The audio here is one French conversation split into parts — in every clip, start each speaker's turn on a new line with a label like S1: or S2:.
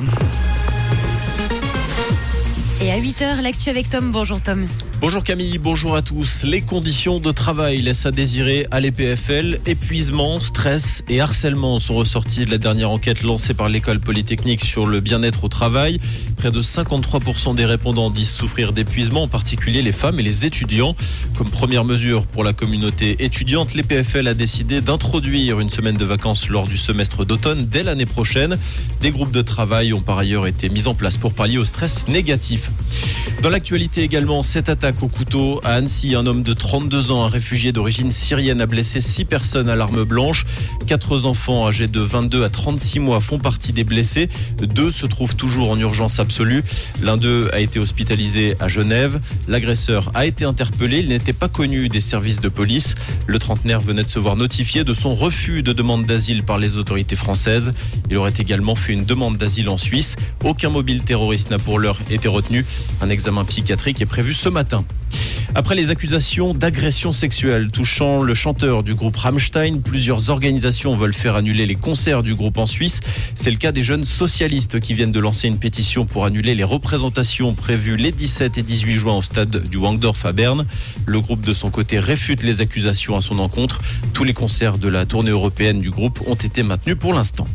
S1: 8h.
S2: Et à 8h, l'actu avec Tom. Bonjour Tom.
S1: Bonjour Camille, bonjour à tous. Les conditions de travail laissent à désirer à l'EPFL. Épuisement, stress et harcèlement sont ressortis de la dernière enquête lancée par l'école polytechnique sur le bien-être au travail. Près de 53% des répondants disent souffrir d'épuisement, en particulier les femmes et les étudiants. Comme première mesure pour la communauté étudiante, l'EPFL a décidé d'introduire une semaine de vacances lors du semestre d'automne dès l'année prochaine. Des groupes de travail ont par ailleurs été mis en place pour pallier au stress négatif. Dans l'actualité également, cette attaque au couteau à Annecy. Un homme de 32 ans, un réfugié d'origine syrienne, a blessé 6 personnes à l'arme blanche. Quatre enfants âgés de 22 à 36 mois font partie des blessés. Deux se trouvent toujours en urgence absolue. L'un d'eux a été hospitalisé à Genève. L'agresseur a été interpellé. Il n'était pas connu des services de police. Le trentenaire venait de se voir notifié de son refus de demande d'asile par les autorités françaises. Il aurait également fait une demande d'asile en Suisse. Aucun mobile terroriste n'a pour l'heure été retenu. Un examen psychiatrique est prévu ce matin. Après les accusations d'agression sexuelle touchant le chanteur du groupe Rammstein, plusieurs organisations veulent faire annuler les concerts du groupe en Suisse. C'est le cas des jeunes socialistes qui viennent de lancer une pétition pour annuler les représentations prévues les 17 et 18 juin au stade du Wangdorf à Berne. Le groupe de son côté réfute les accusations à son encontre. Tous les concerts de la tournée européenne du groupe ont été maintenus pour l'instant.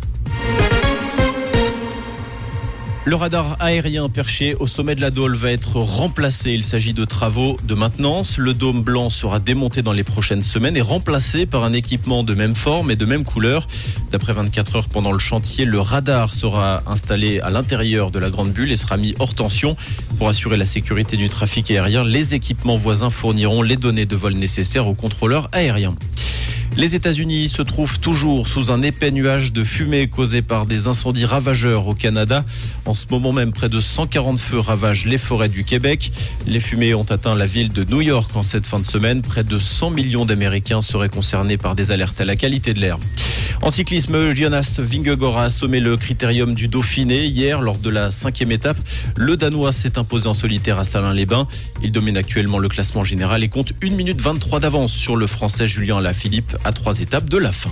S1: Le radar aérien perché au sommet de la Dole va être remplacé. Il s'agit de travaux de maintenance. Le dôme blanc sera démonté dans les prochaines semaines et remplacé par un équipement de même forme et de même couleur. D'après 24 heures pendant le chantier, le radar sera installé à l'intérieur de la grande bulle et sera mis hors tension. Pour assurer la sécurité du trafic aérien, les équipements voisins fourniront les données de vol nécessaires aux contrôleurs aériens. Les États-Unis se trouvent toujours sous un épais nuage de fumée causé par des incendies ravageurs au Canada. En ce moment même, près de 140 feux ravagent les forêts du Québec. Les fumées ont atteint la ville de New York en cette fin de semaine. Près de 100 millions d'Américains seraient concernés par des alertes à la qualité de l'air. En cyclisme, Jonas Vingegaard a assommé le critérium du Dauphiné hier lors de la cinquième étape. Le Danois s'est imposé en solitaire à Salins-les-Bains. Il domine actuellement le classement général et compte 1 minute 23 d'avance sur le Français Julien Lafilippe trois étapes de la fin.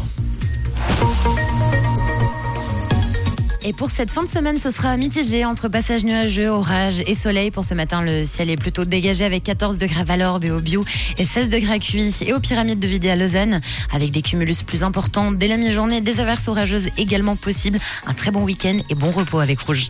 S2: Et pour cette fin de semaine, ce sera mitigé entre passage nuageux, orage et soleil. Pour ce matin, le ciel est plutôt dégagé avec 14 degrés à Valorbe et au Bio et 16 degrés à et aux pyramides de Vidé à Lausanne. Avec des cumulus plus importants dès la mi-journée, des averses orageuses également possibles. Un très bon week-end et bon repos avec Rouge.